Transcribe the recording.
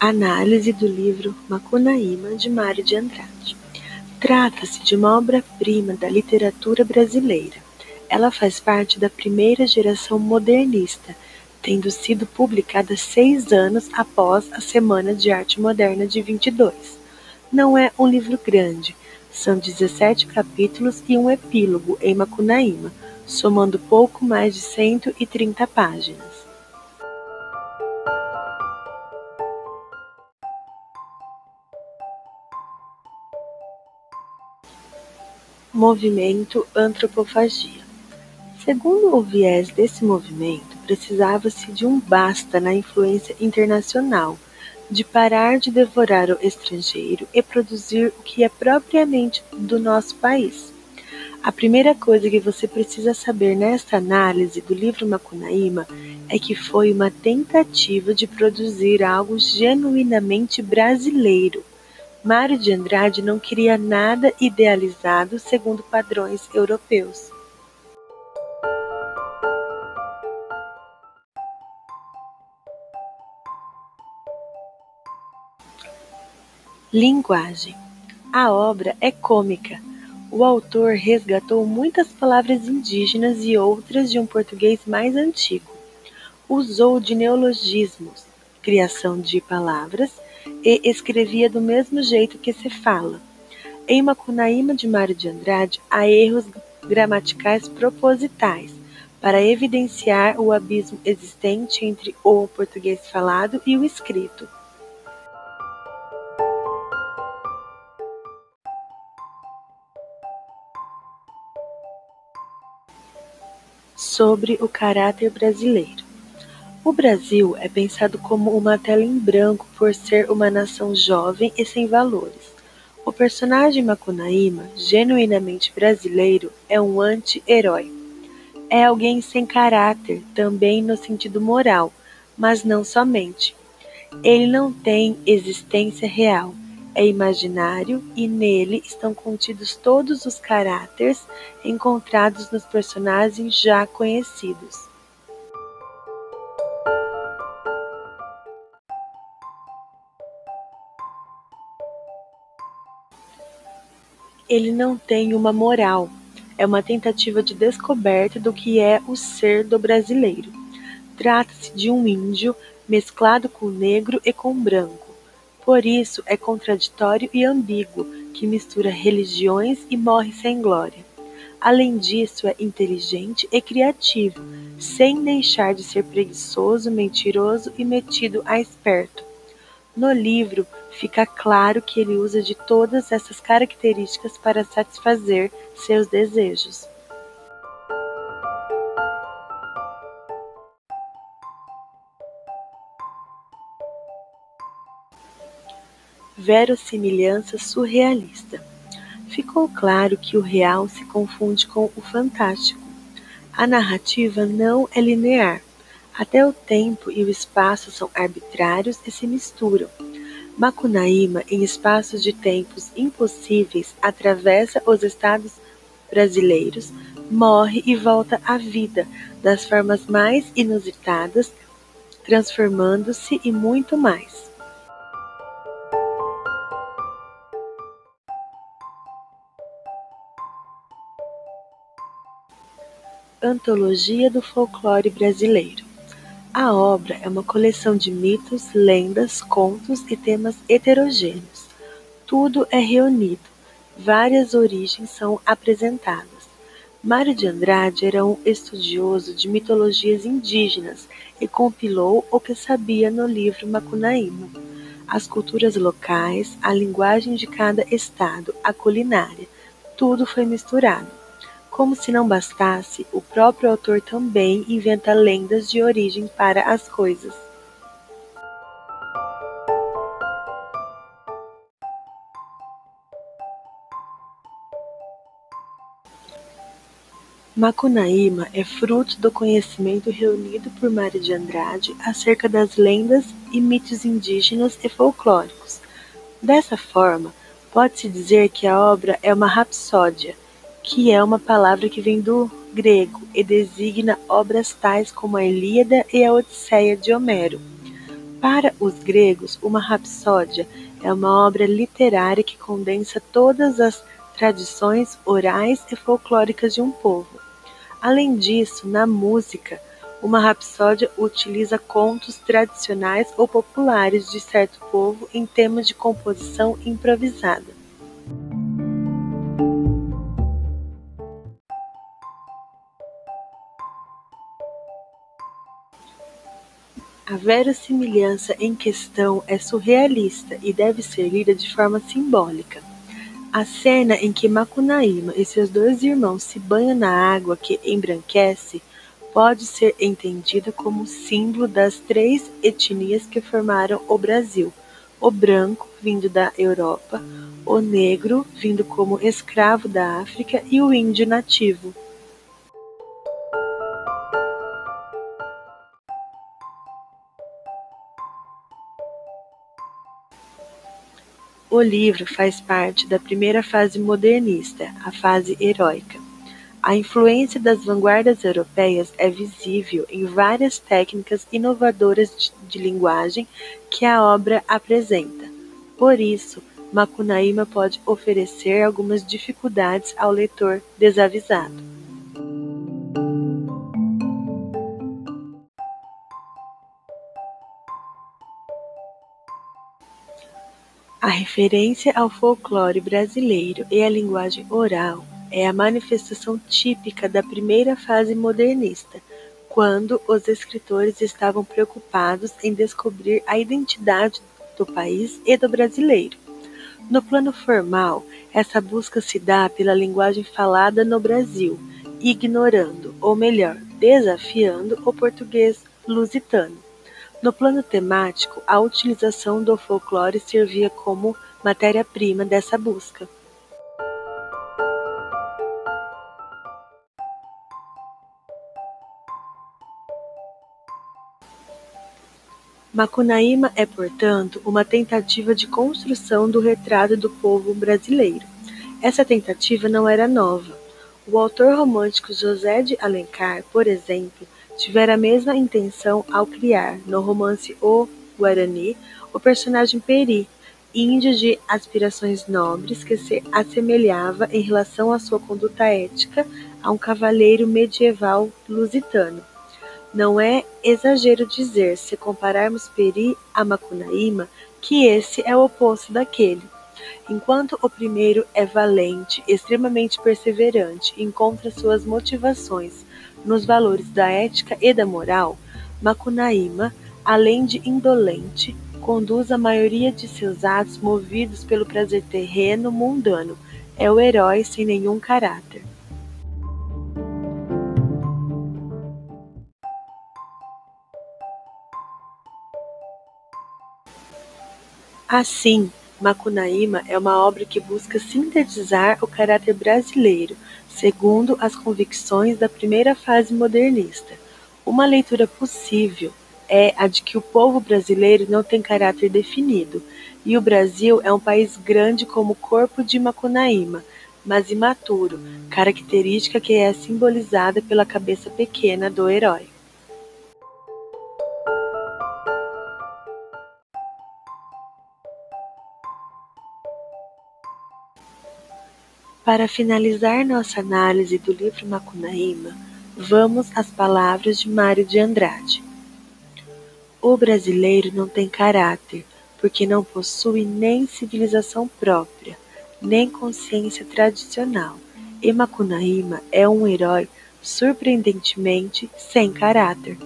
Análise do livro Macunaíma, de Mário de Andrade. Trata-se de uma obra-prima da literatura brasileira. Ela faz parte da primeira geração modernista, tendo sido publicada seis anos após a Semana de Arte Moderna de 22. Não é um livro grande, são 17 capítulos e um epílogo em Macunaíma, somando pouco mais de 130 páginas. Movimento Antropofagia. Segundo o viés desse movimento, precisava-se de um basta na influência internacional, de parar de devorar o estrangeiro e produzir o que é propriamente do nosso país. A primeira coisa que você precisa saber nesta análise do livro Macunaíma é que foi uma tentativa de produzir algo genuinamente brasileiro Mário de Andrade não queria nada idealizado segundo padrões europeus. Linguagem. A obra é cômica. O autor resgatou muitas palavras indígenas e outras de um português mais antigo. Usou de neologismos, criação de palavras e escrevia do mesmo jeito que se fala. Em Macunaíma de Mário de Andrade há erros gramaticais propositais para evidenciar o abismo existente entre o português falado e o escrito. Sobre o caráter brasileiro. O Brasil é pensado como uma tela em branco por ser uma nação jovem e sem valores. O personagem Macunaíma, genuinamente brasileiro, é um anti-herói. É alguém sem caráter, também no sentido moral, mas não somente. Ele não tem existência real, é imaginário e nele estão contidos todos os caráteres encontrados nos personagens já conhecidos. Ele não tem uma moral, é uma tentativa de descoberta do que é o ser do brasileiro. Trata-se de um índio mesclado com negro e com branco. Por isso é contraditório e ambíguo, que mistura religiões e morre sem glória. Além disso, é inteligente e criativo, sem deixar de ser preguiçoso, mentiroso e metido a esperto. No livro, fica claro que ele usa de todas essas características para satisfazer seus desejos. Verossimilhança surrealista. Ficou claro que o real se confunde com o fantástico. A narrativa não é linear. Até o tempo e o espaço são arbitrários e se misturam. Macunaíma, em espaços de tempos impossíveis, atravessa os estados brasileiros, morre e volta à vida das formas mais inusitadas, transformando-se e muito mais. Antologia do Folclore Brasileiro a obra é uma coleção de mitos, lendas, contos e temas heterogêneos. Tudo é reunido, várias origens são apresentadas. Mário de Andrade era um estudioso de mitologias indígenas e compilou o que sabia no livro Macunaíma. As culturas locais, a linguagem de cada estado, a culinária, tudo foi misturado. Como se não bastasse, o próprio autor também inventa lendas de origem para as coisas. Macunaíma é fruto do conhecimento reunido por Mário de Andrade acerca das lendas e mitos indígenas e folclóricos. Dessa forma, pode-se dizer que a obra é uma rapsódia que é uma palavra que vem do grego e designa obras tais como a Ilíada e a Odisseia de Homero. Para os gregos, uma rapsódia é uma obra literária que condensa todas as tradições orais e folclóricas de um povo. Além disso, na música, uma rapsódia utiliza contos tradicionais ou populares de certo povo em temas de composição improvisada. A verossimilhança em questão é surrealista e deve ser lida de forma simbólica. A cena em que Macunaíma e seus dois irmãos se banham na água que embranquece pode ser entendida como símbolo das três etnias que formaram o Brasil: o branco, vindo da Europa, o negro, vindo como escravo da África, e o índio nativo. O livro faz parte da primeira fase modernista, a fase heróica. A influência das vanguardas europeias é visível em várias técnicas inovadoras de, de linguagem que a obra apresenta. Por isso, Macunaíma pode oferecer algumas dificuldades ao leitor desavisado. Referência ao folclore brasileiro e à linguagem oral é a manifestação típica da primeira fase modernista, quando os escritores estavam preocupados em descobrir a identidade do país e do brasileiro. No plano formal, essa busca se dá pela linguagem falada no Brasil, ignorando, ou melhor, desafiando o português lusitano. No plano temático, a utilização do folclore servia como matéria-prima dessa busca. Macunaíma é, portanto, uma tentativa de construção do retrato do povo brasileiro. Essa tentativa não era nova. O autor romântico José de Alencar, por exemplo, tivera a mesma intenção ao criar, no romance O Guarani, o personagem Peri, índio de aspirações nobres que se assemelhava em relação à sua conduta ética a um cavaleiro medieval lusitano. Não é exagero dizer, se compararmos Peri a Macunaíma, que esse é o oposto daquele. Enquanto o primeiro é valente, extremamente perseverante, encontra suas motivações nos valores da ética e da moral, Macunaíma, além de indolente, conduz a maioria de seus atos movidos pelo prazer terreno mundano. É o herói sem nenhum caráter. Assim, Macunaíma é uma obra que busca sintetizar o caráter brasileiro, segundo as convicções da primeira fase modernista. Uma leitura possível é a de que o povo brasileiro não tem caráter definido, e o Brasil é um país grande como o corpo de Macunaíma, mas imaturo, característica que é simbolizada pela cabeça pequena do herói. Para finalizar nossa análise do livro Macunaíma, vamos às palavras de Mário de Andrade. O brasileiro não tem caráter, porque não possui nem civilização própria, nem consciência tradicional, e Macunaíma é um herói surpreendentemente sem caráter.